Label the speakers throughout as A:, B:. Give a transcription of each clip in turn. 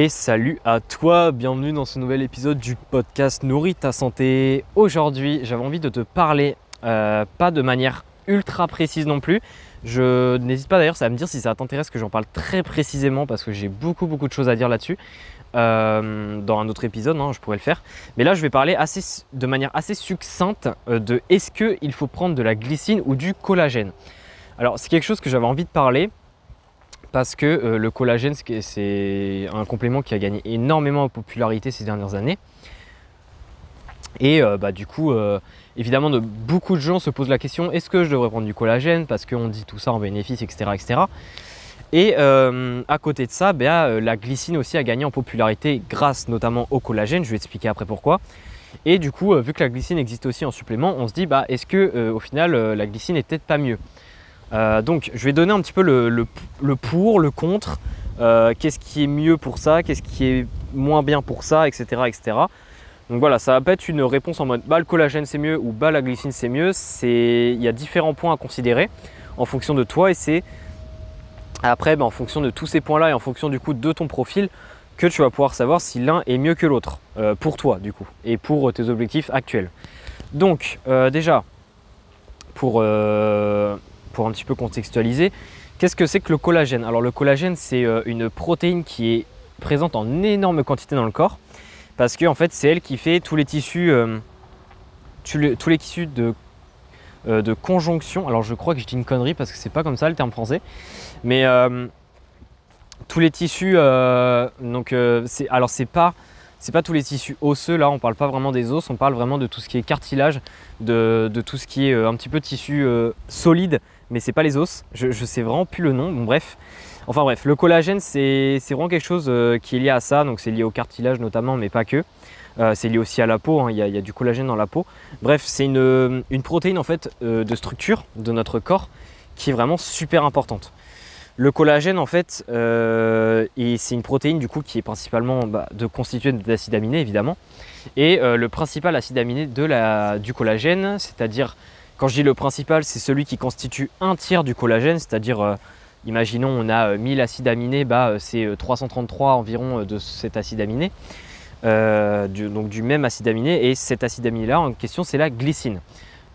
A: Et salut à toi, bienvenue dans ce nouvel épisode du podcast Nourris ta santé. Aujourd'hui, j'avais envie de te parler, euh, pas de manière ultra précise non plus. Je n'hésite pas d'ailleurs à me dire si ça t'intéresse que j'en parle très précisément parce que j'ai beaucoup beaucoup de choses à dire là-dessus. Euh, dans un autre épisode, hein, je pourrais le faire. Mais là, je vais parler assez, de manière assez succincte euh, de est-ce qu'il faut prendre de la glycine ou du collagène? Alors, c'est quelque chose que j'avais envie de parler parce que euh, le collagène, c'est un complément qui a gagné énormément en popularité ces dernières années. Et euh, bah, du coup, euh, évidemment, de, beaucoup de gens se posent la question est-ce que je devrais prendre du collagène? Parce qu'on dit tout ça en bénéfice, etc. etc. Et à côté de ça, bah, la glycine aussi a gagné en popularité grâce notamment au collagène. Je vais expliquer après pourquoi. Et du coup, vu que la glycine existe aussi en supplément, on se dit bah, est-ce que au final la glycine est peut-être pas mieux? Euh, donc je vais donner un petit peu le, pour, le contre, euh, qu'est-ce qui est mieux pour ça, qu'est-ce qui est moins bien pour ça, etc. etc. Donc voilà, ça va pas être une réponse en mode bah le collagène c'est mieux ou bah la glycine c'est mieux. Il y a différents points à considérer en fonction de toi et c'est après bah, en fonction de tous ces points-là et en fonction du coup de ton profil que tu vas pouvoir savoir si l'un est mieux que l'autre euh, pour toi du coup et pour tes objectifs actuels. Donc déjà pour un petit peu contextualiser, qu'est-ce que c'est que le collagène? Alors le collagène, c'est euh, une protéine qui est présente en énorme quantité dans le corps, parce que en fait, c'est elle qui fait tous les tissus, euh, tous, les, tissus de, euh, de conjonction. Alors je crois que je dis une connerie parce que c'est pas comme ça le terme français, mais tous les tissus, donc c'est alors c'est pas c'est pas tous les tissus osseux, là on parle pas vraiment des os, on parle vraiment de tout ce qui est cartilage, de, tout ce qui est un petit peu tissu solide mais c'est pas les os. Je, sais vraiment plus le nom. Bon, bref. Enfin bref, le collagène, c'est vraiment quelque chose euh, qui est lié à ça. Donc c'est lié au cartilage notamment, mais pas que. Euh, c'est lié aussi à la peau. Hein. Il, y a, du collagène dans la peau. Bref, c'est une, protéine en fait euh, de structure de notre corps qui est vraiment super importante. Le collagène en fait, c'est une protéine du coup qui est principalement bah, constituée d'acides aminés évidemment. Et le principal acide aminé du collagène, c'est-à-dire quand je dis le principal, c'est celui qui constitue un tiers du collagène, c'est-à-dire, euh, imaginons, on a 1000 euh, acides aminés, bah, euh, c'est 333 environ de cet acide aminé, donc du même acide aminé, et cet acide aminé-là en question, c'est la glycine.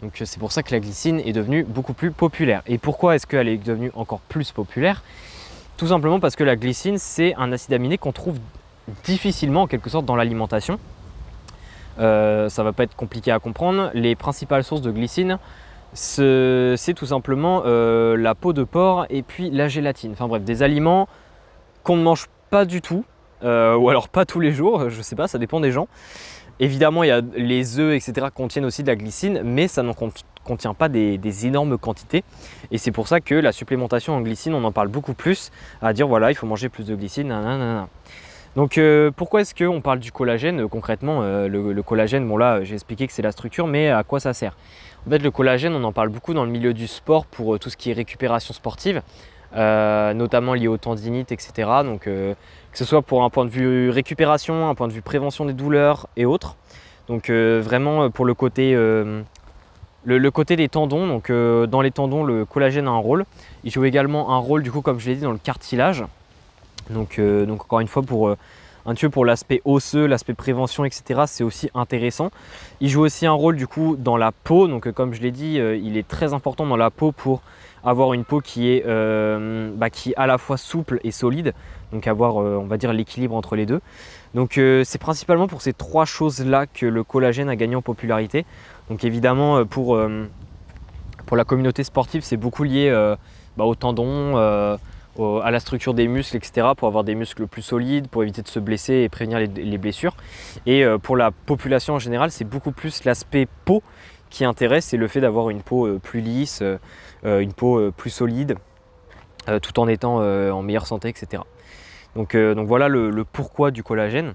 A: Donc c'est pour ça que la glycine est devenue beaucoup plus populaire. Et pourquoi est-ce qu'elle est devenue encore plus populaire? Tout simplement parce que la glycine, c'est un acide aminé qu'on trouve difficilement en quelque sorte dans l'alimentation. Euh, ça va pas être compliqué à comprendre. Les principales sources de glycine, c'est tout simplement euh, la peau de porc et puis la gélatine. Enfin bref, des aliments qu'on ne mange pas du tout, euh, ou alors pas tous les jours, je sais pas, ça dépend des gens. Évidemment, il y a les œufs, etc., contiennent aussi de la glycine, mais ça n'en contient pas des, énormes quantités. Et c'est pour ça que la supplémentation en glycine, on en parle beaucoup plus, à dire voilà, il faut manger plus de glycine. Donc euh, pourquoi est-ce qu'on parle du collagène euh, concrètement euh, le, collagène, bon là j'ai expliqué que c'est la structure, mais à quoi ça sert? En fait le collagène on en parle beaucoup dans le milieu du sport pour tout ce qui est récupération sportive, notamment lié aux tendinites, etc. Donc que ce soit pour un point de vue récupération, un point de vue prévention des douleurs et autres. Donc vraiment pour le côté, le, côté des tendons, donc dans les tendons le collagène a un rôle. Il joue également un rôle du coup comme je l'ai dit dans le cartilage. Euh, donc, encore une fois, pour euh, un tuyau pour l'aspect osseux, l'aspect prévention, etc., c'est aussi intéressant. Il joue aussi un rôle du coup dans la peau. Donc, euh, comme je l'ai dit, il est très important dans la peau pour avoir une peau qui est, bah, qui à la fois souple et solide. Donc, avoir, on va dire, l'équilibre entre les deux. Donc, c'est principalement pour ces trois choses-là que le collagène a gagné en popularité. Donc, évidemment, pour, pour la communauté sportive, c'est beaucoup lié bah, aux tendons à la structure des muscles, etc., pour avoir des muscles plus solides, pour éviter de se blesser et prévenir les, blessures. Et euh, pour la population en général, c'est beaucoup plus l'aspect peau qui intéresse et le fait d'avoir une peau euh, plus lisse, euh, une peau plus solide, tout en étant en meilleure santé, etc. Donc, donc voilà le, pourquoi du collagène.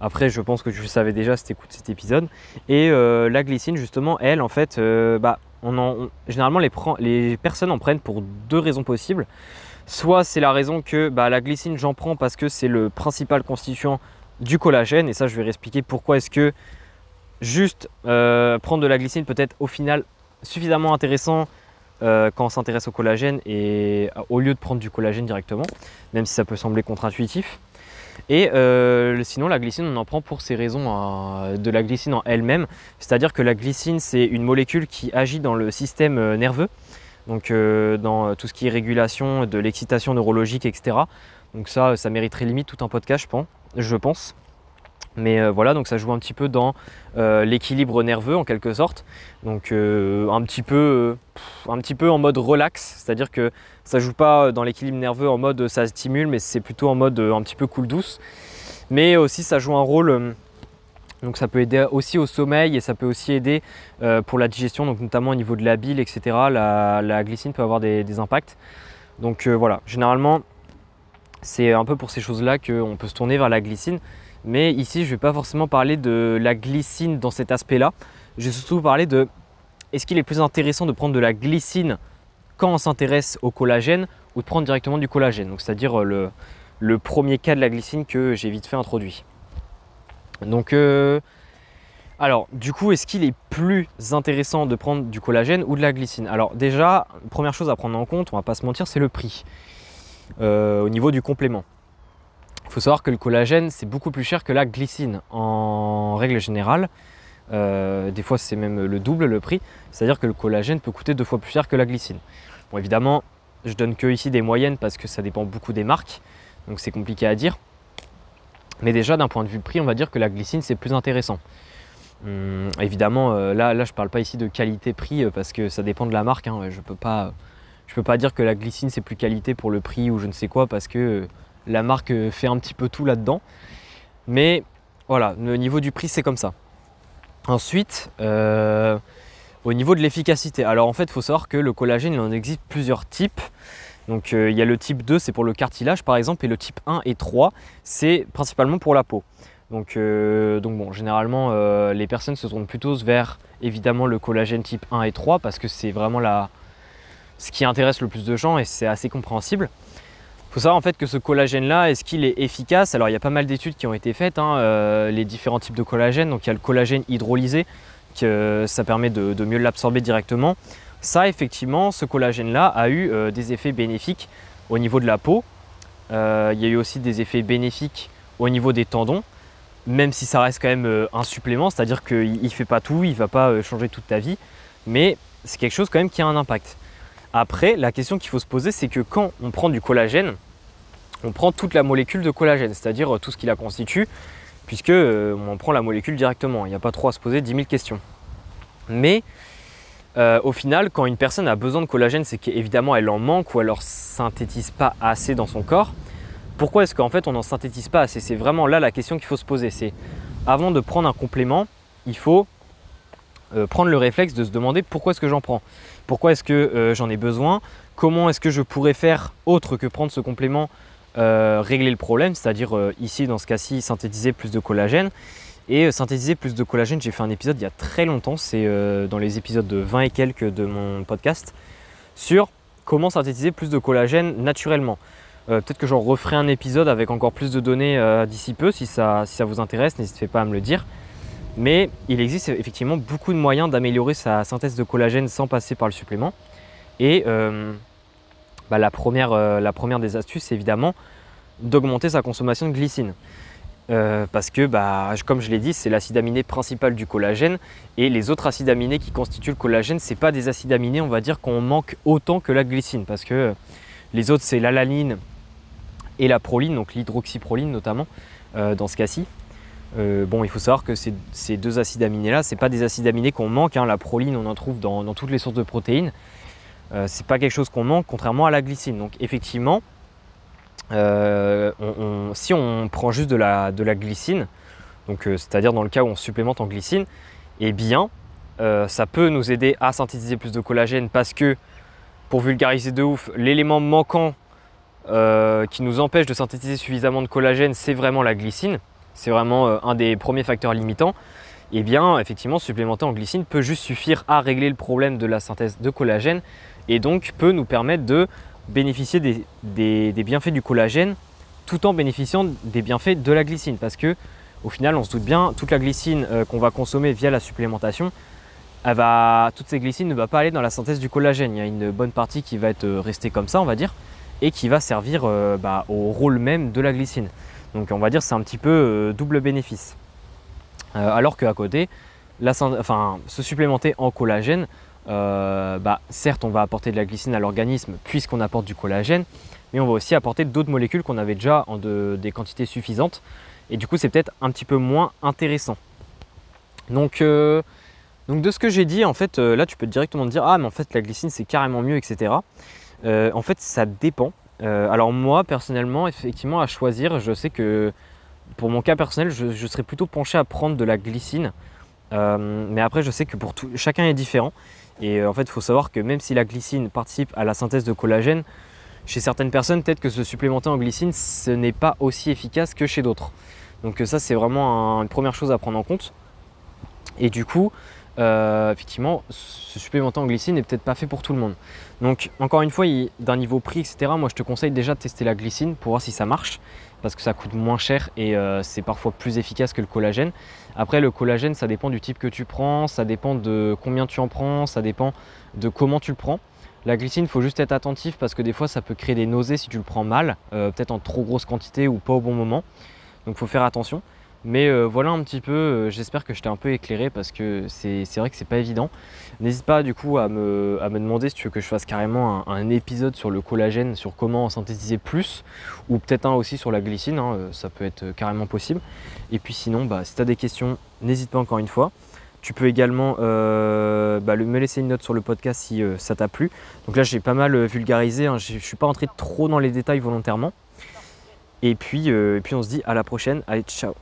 A: Après, je pense que tu le savais déjà si tu écoutes cet épisode. Et la glycine, justement, elle, en fait, bah, on en, généralement, les, les personnes en prennent pour deux raisons possibles. Soit c'est la raison que bah, la glycine, j'en prends parce que c'est le principal constituant du collagène. Et ça, je vais expliquer pourquoi est-ce que juste euh, prendre de la glycine peut être au final suffisamment intéressant euh, quand on s'intéresse au collagène et euh, au lieu de prendre du collagène directement, même si ça peut sembler contre-intuitif. Et sinon, la glycine, on en prend pour ces raisons euh, de la glycine en elle-même. C'est-à-dire que la glycine, c'est une molécule qui agit dans le système nerveux, donc dans tout ce qui est régulation de l'excitation neurologique, etc. Donc ça, ça mériterait limite tout un podcast, je pense. Mais voilà, donc ça joue un petit peu dans l'équilibre nerveux en quelque sorte. Donc un, petit peu, un petit peu en mode relax, c'est-à-dire que ça joue pas dans l'équilibre nerveux en mode ça stimule, mais c'est plutôt en mode un petit peu cool douce. Mais aussi ça joue un rôle, donc ça peut aider aussi au sommeil et ça peut aussi aider pour la digestion, donc notamment au niveau de la bile, etc. La, glycine peut avoir des, impacts. Donc voilà, généralement c'est un peu pour ces choses-là qu'on peut se tourner vers la glycine. Mais ici, je ne vais pas forcément parler de la glycine dans cet aspect-là. Je vais surtout parler de est-ce qu'il est plus intéressant de prendre de la glycine quand on s'intéresse au collagène ou de prendre directement du collagène? Donc c'est-à-dire euh, le, premier cas de la glycine que j'ai vite fait introduit. Donc euh, alors du coup est-ce qu'il est plus intéressant de prendre du collagène ou de la glycine? Alors déjà, première chose à prendre en compte, on va pas se mentir, c'est le prix euh, au niveau du complément. Il faut savoir que le collagène c'est beaucoup plus cher que la glycine en règle générale. Euh, des fois, c'est même le double le prix. C'est-à-dire que le collagène peut coûter deux fois plus cher que la glycine. Bon, évidemment, je donne que ici des moyennes parce que ça dépend beaucoup des marques. Donc c'est compliqué à dire. Mais déjà, d'un point de vue prix, on va dire que la glycine, c'est plus intéressant. Hum, évidemment, euh, là, là, je ne parle pas ici de qualité-prix euh, parce que ça dépend de la marque. Hein. Je ne peux, pas, peux pas dire que la glycine, c'est plus qualité pour le prix ou je ne sais quoi parce que la marque fait un petit peu tout là-dedans. Mais voilà, le niveau du prix, c'est comme ça. Ensuite, euh, au niveau de l'efficacité, alors en fait, il faut savoir que le collagène, il en existe plusieurs types. Donc euh, il y a le type 2, c'est pour le cartilage par exemple, et le type 1 et 3, c'est principalement pour la peau. Donc, euh, bon, généralement, les personnes se tournent plutôt vers évidemment le collagène type 1 et 3 parce que c'est vraiment ce qui intéresse le plus de gens et c'est assez compréhensible faut savoir en fait que ce collagène-là, est-ce qu'il est efficace? Alors il y a pas mal d'études qui ont été faites, hein, euh, les différents types de collagène. Donc il y a le collagène hydrolysé, que ça permet de, mieux l'absorber directement. Ça, effectivement, ce collagène-là a eu euh, des effets bénéfiques au niveau de la peau. Euh, il y a eu aussi des effets bénéfiques au niveau des tendons, même si ça reste quand même un supplément, c'est-à-dire qu'il ne fait pas tout, il ne va pas changer toute ta vie, mais c'est quelque chose quand même qui a un impact. Après, la question qu'il faut se poser, c'est que quand on prend du collagène, on prend toute la molécule de collagène, c'est-à-dire euh, tout ce qui la constitue, puisque euh, on prend la molécule directement. Il n'y a pas trop à se poser 10 000 questions. Mais euh, au final, quand une personne a besoin de collagène, c'est qu'évidemment elle en manque ou elle ne synthétise pas assez dans son corps. Pourquoi est-ce qu'en fait on n'en synthétise pas assez? C'est vraiment là la question qu'il faut se poser. C'est avant de prendre un complément, il faut prendre le réflexe de se demander pourquoi est-ce que j'en prends? Pourquoi est-ce que j'en ai besoin? Comment est-ce que je pourrais faire autre que prendre ce complément euh, régler le problème, c'est-à-dire euh, ici dans ce cas-ci synthétiser plus de collagène. Et euh, synthétiser plus de collagène, j'ai fait un épisode il y a très longtemps, c'est dans les épisodes de 20 et quelques de mon podcast, sur comment synthétiser plus de collagène naturellement. Peut-être que j'en referai un épisode avec encore plus de données d'ici peu, si ça, vous intéresse, n'hésitez pas à me le dire. Mais il existe effectivement beaucoup de moyens d'améliorer sa synthèse de collagène sans passer par le supplément. Et bah, la, première, euh, la première des astuces, c'est évidemment d'augmenter sa consommation de glycine. Euh, parce que, bah, comme je l'ai dit, c'est l'acide aminé principal du collagène et les autres acides aminés qui constituent le collagène, ce pas des acides aminés, on va dire qu'on manque autant que la glycine parce que les autres, c'est l'alanine et la proline, donc l'hydroxyproline notamment euh, dans ce cas-ci. bon, il faut savoir que ces, deux acides aminés-là, ce pas des acides aminés qu'on manque. Hein. La proline, on en trouve dans toutes les sources de protéines. Euh, c'est pas quelque chose qu'on manque, contrairement à la glycine. Donc effectivement, euh, si on prend juste de la, glycine, euh, c'est-à-dire dans le cas où on supplémente en glycine, eh bien ça peut nous aider à synthétiser plus de collagène parce que, pour vulgariser de ouf, l'élément manquant qui nous empêche de synthétiser suffisamment de collagène, c'est vraiment la glycine. C'est vraiment un des premiers facteurs limitants. Eh bien, effectivement, supplémenter en glycine peut juste suffire à régler le problème de la synthèse de collagène et donc peut nous permettre de bénéficier des, bienfaits du collagène tout en bénéficiant des bienfaits de la glycine. Parce que au final, on se doute bien, toute la glycine euh, qu'on va consommer via la supplémentation, elle va, toutes ces glycines ne va pas aller dans la synthèse du collagène. Il y a une bonne partie qui va être euh, restée comme ça, on va dire, et qui va servir euh, bah, au rôle même de la glycine. Donc on va dire c'est un petit peu double bénéfice. alors qu'à côté, enfin, se supplémenter en collagène, bah, certes on va apporter de la glycine à l'organisme puisqu'on apporte du collagène, mais on va aussi apporter d'autres molécules qu'on avait déjà en des quantités suffisantes. Et du coup, c'est peut-être un petit peu moins intéressant. Donc, euh, donc de ce que j'ai dit, en fait, euh, là, tu peux directement te dire, ah, mais en fait, la glycine, c'est carrément mieux, etc. Euh, en fait, ça dépend. alors moi, personnellement, effectivement, à choisir, je sais que pour mon cas personnel, je, serais plutôt penché à prendre de la glycine. mais après, je sais que pour tout, chacun est différent. Et en fait, il faut savoir que même si la glycine participe à la synthèse de collagène, chez certaines personnes, peut-être que se supplémenter en glycine, ce n'est pas aussi efficace que chez d'autres. Donc ça, c'est vraiment une première chose à prendre en compte. Et du coup, euh, effectivement, se supplémenter en glycine n'est peut-être pas fait pour tout le monde. Donc encore une fois, d'un niveau prix, etc., moi je te conseille déjà de tester la glycine pour voir si ça marche, parce que ça coûte moins cher et euh, c'est parfois plus efficace que le collagène. Après, le collagène, ça dépend du type que tu prends, ça dépend de combien tu en prends, ça dépend de comment tu le prends. La glycine, il faut juste être attentif parce que des fois ça peut créer des nausées si tu le prends mal, euh, peut-être en trop grosse quantité ou pas au bon moment. Donc il faut faire attention. Mais euh, voilà un petit peu, euh, j'espère que je t'ai un peu éclairé parce que c'est vrai que c'est pas évident. N'hésite pas du coup à me, demander si tu veux que je fasse carrément un, épisode sur le collagène, sur comment en synthétiser plus, ou peut-être un aussi sur la glycine, hein, ça peut être carrément possible. Et puis sinon, bah, si tu as des questions, n'hésite pas encore une fois. Tu peux également euh, bah, me laisser une note sur le podcast si euh, ça t'a plu. Donc là, j'ai pas mal euh, vulgarisé. Hein. Je ne suis pas rentré trop dans les détails volontairement. Et puis, et puis, on se dit à la prochaine. Allez, ciao